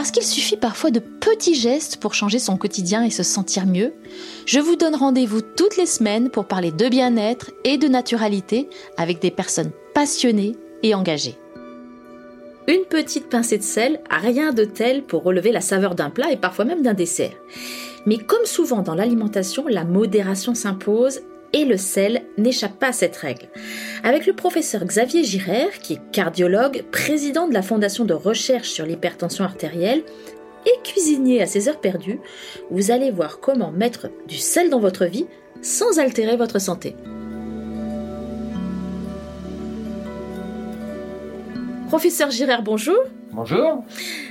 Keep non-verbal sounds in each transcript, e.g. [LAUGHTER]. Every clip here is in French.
Parce qu'il suffit parfois de petits gestes pour changer son quotidien et se sentir mieux, je vous donne rendez-vous toutes les semaines pour parler de bien-être et de naturalité avec des personnes passionnées et engagées. Une petite pincée de sel, rien de tel pour relever la saveur d'un plat et parfois même d'un dessert. Mais comme souvent dans l'alimentation, la modération s'impose et le sel n'échappe pas à cette règle. Avec le professeur Xavier Girard, qui est cardiologue, président de la Fondation de recherche sur l'hypertension artérielle et cuisinier à ses heures perdues, vous allez voir comment mettre du sel dans votre vie sans altérer votre santé. Professeur Girard, bonjour. Bonjour.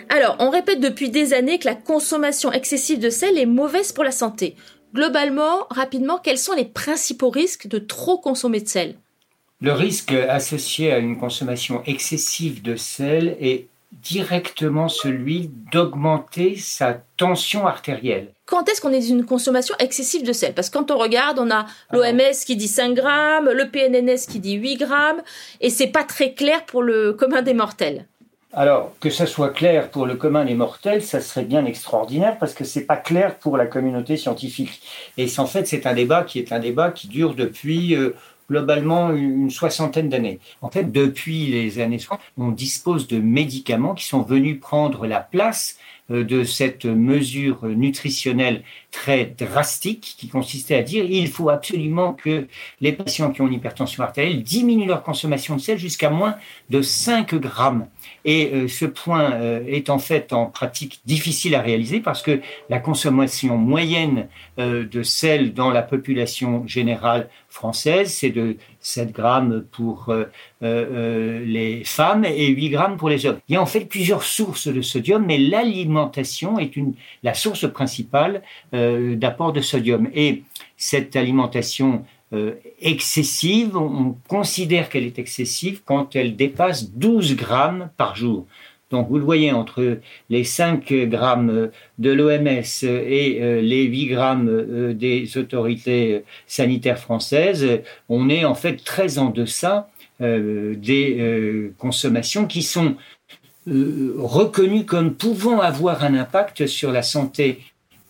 Alors, on répète depuis des années que la consommation excessive de sel est mauvaise pour la santé. Globalement, rapidement, quels sont les principaux risques de trop consommer de sel? Le risque associé à une consommation excessive de sel est directement celui d'augmenter sa tension artérielle. Quand est-ce qu'on est dans une consommation excessive de sel? Parce que quand on regarde, on a l'OMS qui dit 5 grammes, le PNNS qui dit 8 grammes, et c'est pas très clair pour le commun des mortels. Alors, que ça soit clair pour le commun des mortels, ça serait bien extraordinaire parce que c'est pas clair pour la communauté scientifique. Et en fait, c'est un débat qui est un débat qui dure depuis euh, globalement une soixantaine d'années. En fait, depuis les années 60, on dispose de médicaments qui sont venus prendre la place de cette mesure nutritionnelle très drastique qui consistait à dire il faut absolument que les patients qui ont une hypertension artérielle diminuent leur consommation de sel jusqu'à moins de 5 grammes. Et euh, ce point euh, est en fait en pratique difficile à réaliser parce que la consommation moyenne de sel dans la population générale française, c'est de 7 grammes pour les femmes et 8 grammes pour les hommes. Il y a en fait plusieurs sources de sodium, mais est une, la source principale euh, d'apport de sodium. Et cette alimentation euh, excessive, on considère qu'elle est excessive quand elle dépasse 12 grammes par jour. Donc vous le voyez, entre les 5 grammes de l'OMS et euh, les 8 grammes des autorités sanitaires françaises, on est en fait très en deçà des consommations qui sont reconnues comme pouvant avoir un impact sur la santé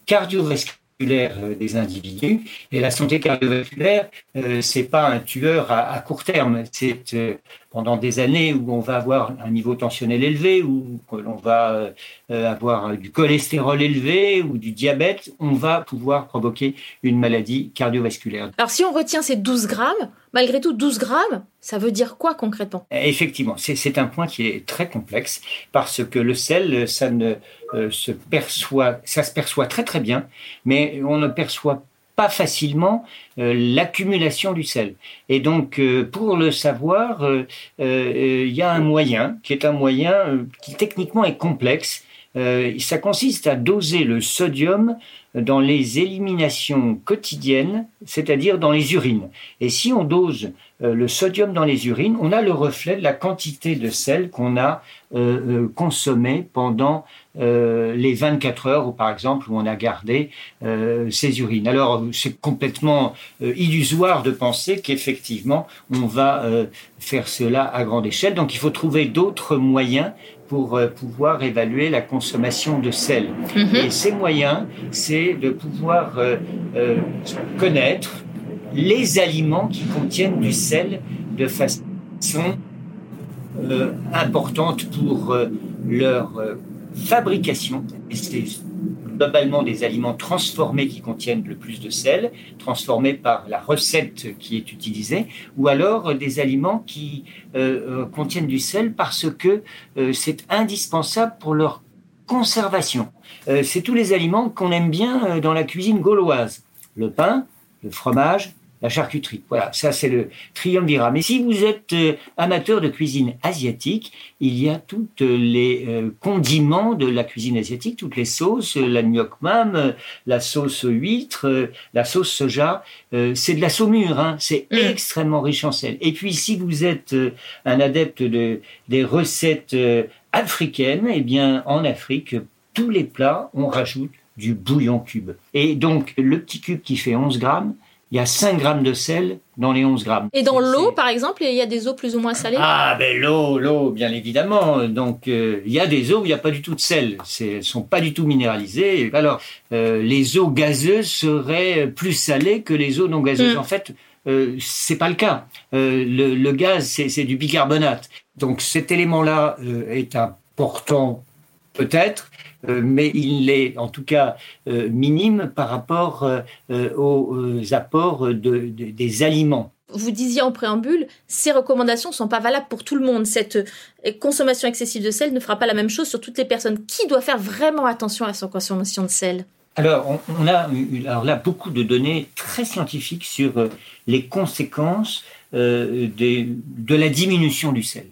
cardiovasculaire euh, des individus. Et la santé cardiovasculaire, euh, c'est pas un tueur à, à court terme. C'est euh, pendant des années où on va avoir un niveau tensionnel élevé, où l'on va euh, avoir du cholestérol élevé ou du diabète, on va pouvoir provoquer une maladie cardiovasculaire. Alors si on retient ces 12 grammes, malgré tout 12 grammes, ça veut dire quoi concrètement? Effectivement, c'est un point qui est très complexe parce que le sel, ça ne euh, se perçoit, ça se perçoit très très bien, mais on ne perçoit pas facilement euh, l'accumulation du sel. Et donc, euh, pour le savoir, euh, il y a un moyen qui est un moyen qui techniquement est complexe. Ça consiste à doser le sodium dans les éliminations quotidiennes, c'est-à-dire dans les urines. Et si on dose le sodium dans les urines, on a le reflet de la quantité de sel qu'on a consommé pendant euh, les 24 heures, ou par exemple, où on a gardé euh, ses urines. Alors, c'est complètement euh, illusoire de penser qu'effectivement, on va faire cela à grande échelle. Donc, il faut trouver d'autres moyens pour pouvoir évaluer la consommation de sel. Mhm. Et ces moyens, c'est de pouvoir connaître les aliments qui contiennent du sel de façon importante pour leur fabrication, et c'est globalement des aliments transformés qui contiennent le plus de sel, transformés par la recette qui est utilisée, ou alors des aliments qui euh, euh, contiennent du sel parce que euh, c'est indispensable pour leur conservation. c'est tous les aliments qu'on aime bien dans la cuisine gauloise. Le pain, le fromage, la charcuterie. Voilà, ça c'est le triumvirat. Mais si vous êtes euh, amateur de cuisine asiatique, il y a tous les euh, condiments de la cuisine asiatique, toutes les sauces, la nuoc mam, la sauce huître, la sauce soja. c'est de la saumure, hein. c'est mm. extrêmement riche en sel. Et puis si vous êtes un adepte de, des recettes africaines, eh bien en Afrique, tous les plats, on rajoute du bouillon cube. Et donc le petit cube qui fait 11 grammes, il y a 5 grammes de sel dans les 11 grammes. Et dans l'eau, par exemple, il y a des eaux plus ou moins salées? Ah, ben l'eau, l'eau, bien évidemment. Donc, euh, il y a des eaux où il n'y a pas du tout de sel. Elles ne sont pas du tout minéralisées. Alors, euh, les eaux gazeuses seraient plus salées que les eaux non gazeuses. Mm. En fait, euh, c'est pas le cas. Euh, le, le, gaz, c'est du bicarbonate. Donc, cet élément-là est important, peut-être, euh, mais il est en tout cas euh, minime par rapport euh, aux apports des aliments. Vous disiez en préambule, ces recommandations ne sont pas valables pour tout le monde. Cette consommation excessive de sel ne fera pas la même chose sur toutes les personnes. Qui doit faire vraiment attention à son consommation de sel? Alors, on, a alors là beaucoup de données très scientifiques sur les conséquences de la diminution du sel.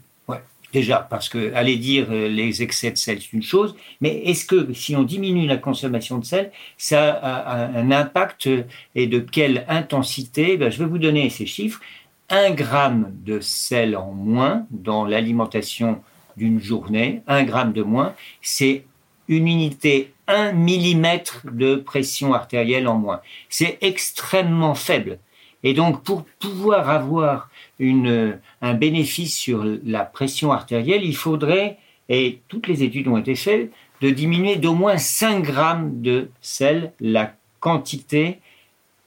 Déjà, parce que aller dire euh, les excès de sel, c'est une chose, mais est-ce que si on diminue la consommation de sel, ça a un impact et de quelle intensité? Ben, Je vais vous donner ces chiffres. Un gramme de sel en moins dans l'alimentation d'une journée, un gramme de moins, c'est une unité, un millimètre de pression artérielle en moins. C'est extrêmement faible. Et donc, pour pouvoir avoir un bénéfice sur la pression artérielle, il faudrait, et toutes les études ont été faites, de diminuer d'au moins 5 grammes de sel la quantité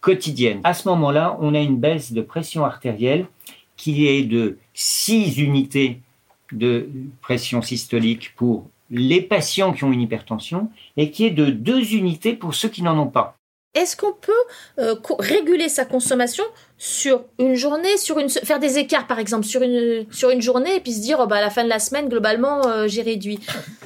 quotidienne. À ce moment-là, on a une baisse de pression artérielle qui est de 6 unités de pression systolique pour les patients qui ont une hypertension et qui est de 2 unités pour ceux qui n'en ont pas. Est-ce qu'on peut euh, réguler sa consommation sur une journée, sur une faire des écarts par exemple sur une sur une journée et puis se dire oh, bah à la fin de la semaine globalement euh, j'ai réduit?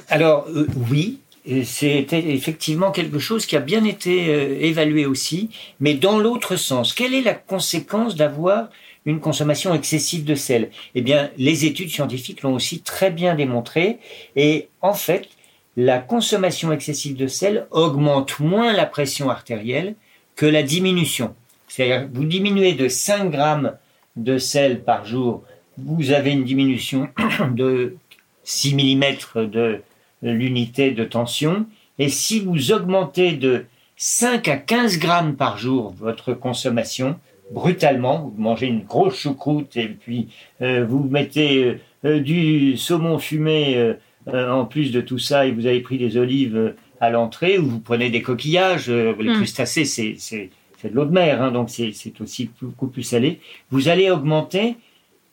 Alors euh, oui, c'est effectivement quelque chose qui a bien été évalué aussi, mais dans l'autre sens. Quelle est la conséquence d'avoir une consommation excessive de sel? Eh bien, les études scientifiques l'ont aussi très bien démontré et en fait, la consommation excessive de sel augmente moins la pression artérielle que la diminution. C'est-à-dire, vous diminuez de 5 grammes de sel par jour, vous avez une diminution [COUGHS] de 6 mm de l'unité de tension. Et si vous augmentez de 5 à 15 grammes par jour votre consommation, brutalement, vous mangez une grosse choucroute et puis euh, vous mettez euh, du saumon fumé euh, en plus de tout ça, et vous avez pris des olives euh, à l'entrée, ou vous prenez des coquillages, euh, les hmm. crustacés, c'est, c'est, c'est de l'eau de mer, hein, donc c'est, c'est aussi beaucoup plus salé. Vous allez augmenter,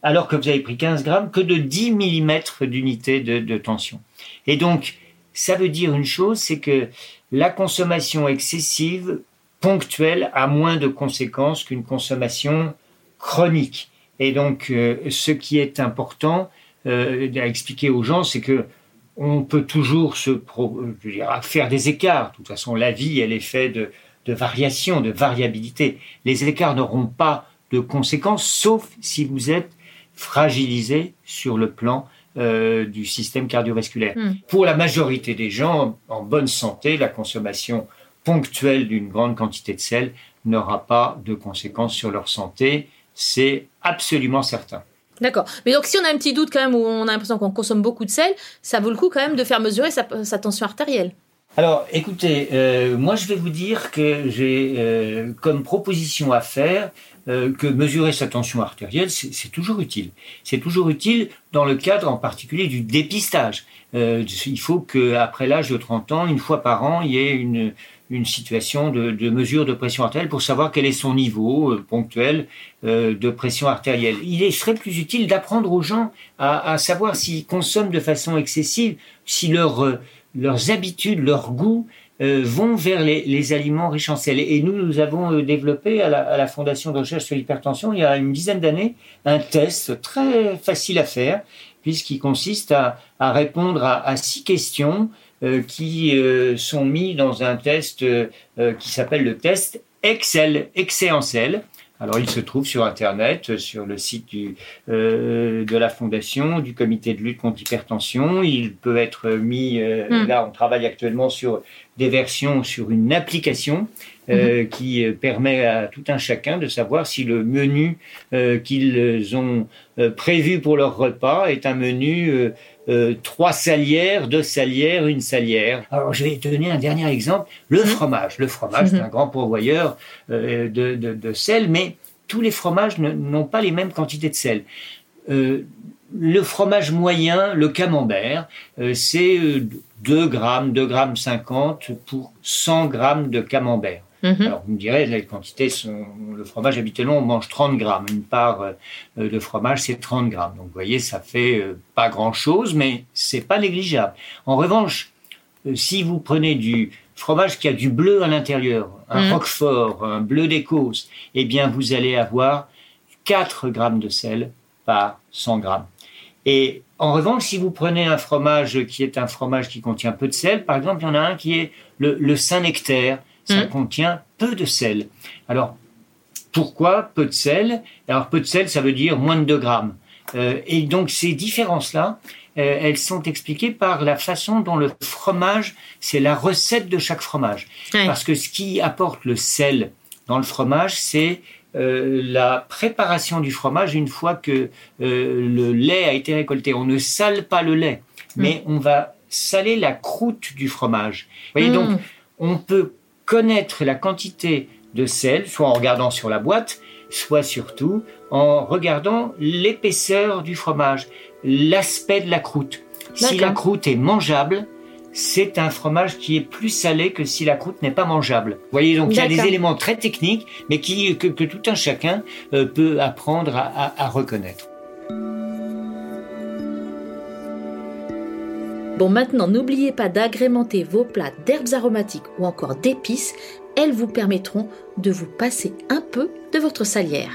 alors que vous avez pris 15 grammes, que de 10 mm d'unité de, de tension. Et donc, ça veut dire une chose, c'est que la consommation excessive, ponctuelle, a moins de conséquences qu'une consommation chronique. Et donc, ce qui est important euh, à expliquer aux gens, c'est que on peut toujours se faire des écarts. De toute façon, la vie, elle est faite de, de variations, de variabilité. Les écarts n'auront pas de conséquences, sauf si vous êtes fragilisé sur le plan euh, du système cardiovasculaire. Hmm. Pour la majorité des gens en bonne santé, la consommation ponctuelle d'une grande quantité de sel n'aura pas de conséquences sur leur santé. C'est absolument certain. D'accord. Mais donc, si on a un petit doute quand même, où on a l'impression qu'on consomme beaucoup de sel, ça vaut le coup quand même de faire mesurer sa, tension artérielle. Alors, écoutez, euh, moi je vais vous dire que j'ai euh, comme proposition à faire euh, que mesurer sa tension artérielle, c'est toujours utile. C'est toujours utile dans le cadre en particulier du dépistage. il faut qu'après l'âge de 30 ans, une fois par an, il y ait une, une situation de, mesure de pression artérielle pour savoir quel est son niveau euh, ponctuel euh, de pression artérielle. Il serait plus utile d'apprendre aux gens à, savoir s'ils consomment de façon excessive, si euh, leurs habitudes, leurs goûts vont vers les, aliments riches en sel. Et nous, nous avons développé à la, Fondation de recherche sur l'hypertension, il y a une dizaine d'années, un test très facile à faire, puisqu'il consiste à, répondre à, six questions qui euh, sont mis dans un test euh, qui s'appelle le test Excel, sel. Alors, il se trouve sur Internet, sur le site du, euh, de la Fondation, du Comité de lutte contre l'hypertension. Il peut être mis, euh, Mm. là, on travaille actuellement sur des versions sur une application euh, qui euh, permet à tout un chacun de savoir si le menu euh, qu'ils ont euh, prévu pour leur repas est un menu euh, trois salières, deux salières, une salière. Alors, je vais te donner un dernier exemple. Le fromage. Le fromage, c'est Mhm. un grand pourvoyeur euh, de, de, de sel, mais tous les fromages n'ont pas les mêmes quantités de sel. Euh, le fromage moyen, le camembert, c'est euh, 2 grammes, 2 grammes 50 pour 100 grammes de camembert. Mhm. Alors, vous me direz, les quantités sont. Le fromage, habituellement, on mange 30 grammes. Une part euh, de fromage, c'est 30 grammes. Donc, vous voyez, ça fait euh, pas grand-chose, mais c'est pas négligeable. En revanche, euh, si vous prenez du fromage qui a du bleu à l'intérieur, un Mhm. roquefort, un bleu d'Écosse, eh bien, vous allez avoir 4 grammes de sel par 100 grammes. Et en revanche, si vous prenez un fromage qui est un fromage qui contient peu de sel, par exemple, il y en a un qui est le, le Saint-Nectaire, ça Mhm. contient peu de sel. Alors, pourquoi peu de sel? Alors, peu de sel, ça veut dire moins de 2 grammes. Euh, et donc, ces différences-là, euh, elles sont expliquées par la façon dont le fromage, c'est la recette de chaque fromage. Ouais. Parce que ce qui apporte le sel dans le fromage, c'est euh, la préparation du fromage une fois que le lait a été récolté. On ne sale pas le lait, mais on va saler la croûte du fromage. Vous voyez, donc, Mm. on peut connaître la quantité de sel, soit en regardant sur la boîte, soit surtout en regardant l'épaisseur du fromage, l'aspect de la croûte. Si la croûte est mangeable, c'est un fromage qui est plus salé que si la croûte n'est pas mangeable. Vous voyez, donc il y a des éléments très techniques, mais qui, que, que tout un chacun euh, peut apprendre à, à- à reconnaître. Bon, maintenant, n'oubliez pas d'agrémenter vos plats d'herbes aromatiques ou encore d'épices. Elles vous permettront de vous passer un peu de votre salière.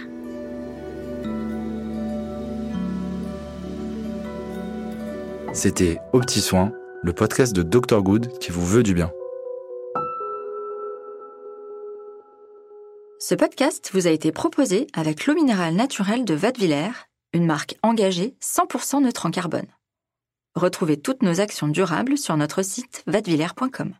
C'était Au Petit Soin, le podcast de Dr Good qui vous veut du bien. Ce podcast vous a été proposé avec l'eau minérale naturelle de Vatviller, une marque engagée 100% neutre en carbone. Retrouvez toutes nos actions durables sur notre site vatviller.com.